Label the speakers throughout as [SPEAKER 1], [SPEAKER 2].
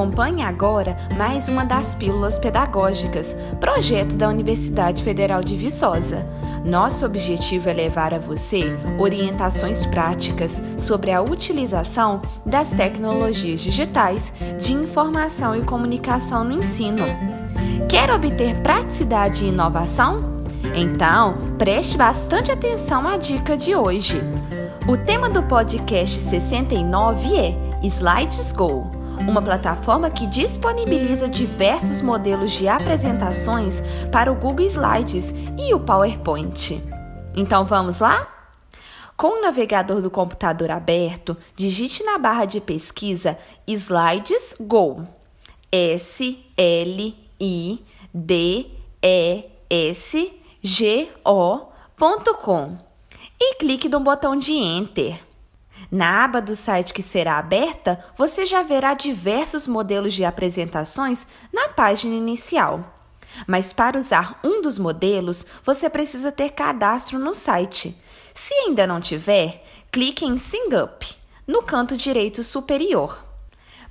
[SPEAKER 1] Acompanhe agora mais uma das Pílulas Pedagógicas, projeto da Universidade Federal de Viçosa. Nosso objetivo é levar a você orientações práticas sobre a utilização das tecnologias digitais de informação e comunicação no ensino. Quer obter praticidade e inovação? Então, preste bastante atenção à dica de hoje. O tema do podcast 69 é Slides Go uma plataforma que disponibiliza diversos modelos de apresentações para o Google Slides e o PowerPoint. Então vamos lá? Com o navegador do computador aberto, digite na barra de pesquisa Slides Go. S L I D E S G O.com e clique no botão de Enter. Na aba do site que será aberta, você já verá diversos modelos de apresentações na página inicial. Mas para usar um dos modelos, você precisa ter cadastro no site. Se ainda não tiver, clique em Sign Up no canto direito superior.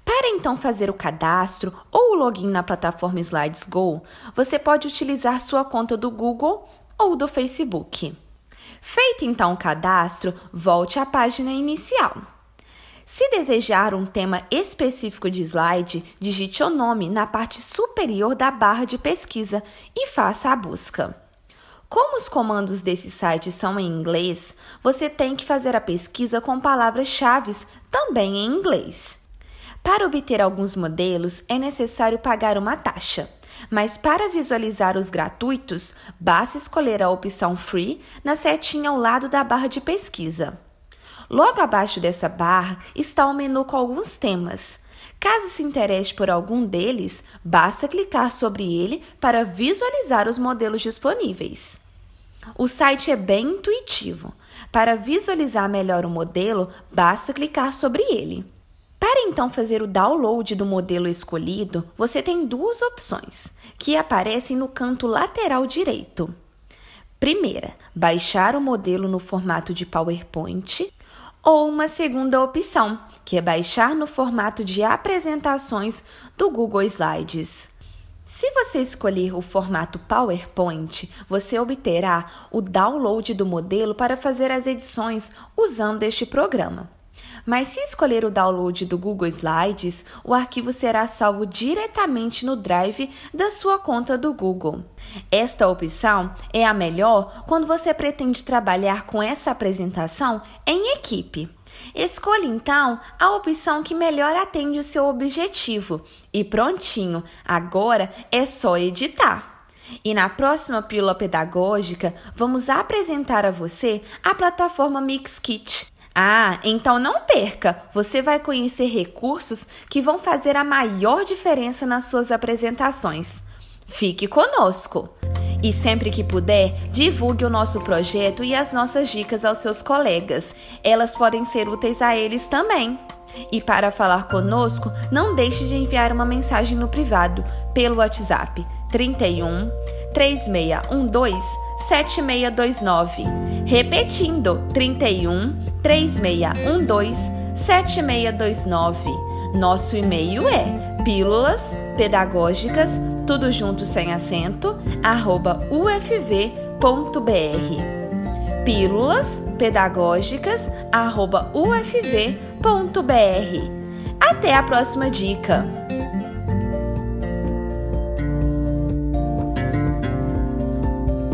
[SPEAKER 1] Para então fazer o cadastro ou o login na plataforma Slides Go, você pode utilizar sua conta do Google ou do Facebook. Feito então o cadastro, volte à página inicial. Se desejar um tema específico de slide, digite o nome na parte superior da barra de pesquisa e faça a busca. Como os comandos desse site são em inglês, você tem que fazer a pesquisa com palavras-chave também em inglês. Para obter alguns modelos, é necessário pagar uma taxa. Mas para visualizar os gratuitos, basta escolher a opção Free na setinha ao lado da barra de pesquisa. Logo abaixo dessa barra está o menu com alguns temas. Caso se interesse por algum deles, basta clicar sobre ele para visualizar os modelos disponíveis. O site é bem intuitivo. Para visualizar melhor o modelo, basta clicar sobre ele. Para então fazer o download do modelo escolhido, você tem duas opções, que aparecem no canto lateral direito. Primeira, baixar o modelo no formato de PowerPoint, ou uma segunda opção, que é baixar no formato de apresentações do Google Slides. Se você escolher o formato PowerPoint, você obterá o download do modelo para fazer as edições usando este programa. Mas se escolher o download do Google Slides, o arquivo será salvo diretamente no Drive da sua conta do Google. Esta opção é a melhor quando você pretende trabalhar com essa apresentação em equipe. Escolha então a opção que melhor atende o seu objetivo e prontinho, agora é só editar. E na próxima pílula pedagógica, vamos apresentar a você a plataforma Mixkit. Ah, então não perca! Você vai conhecer recursos que vão fazer a maior diferença nas suas apresentações. Fique conosco! E sempre que puder, divulgue o nosso projeto e as nossas dicas aos seus colegas. Elas podem ser úteis a eles também. E para falar conosco, não deixe de enviar uma mensagem no privado pelo WhatsApp 31 3612 7629. Repetindo, 31 3612 7629. Nosso e-mail é pílulas pedagógicas, tudo junto sem acento, arroba ufv.br. Pílulas pedagógicas, arroba ufv.br. Até a próxima dica!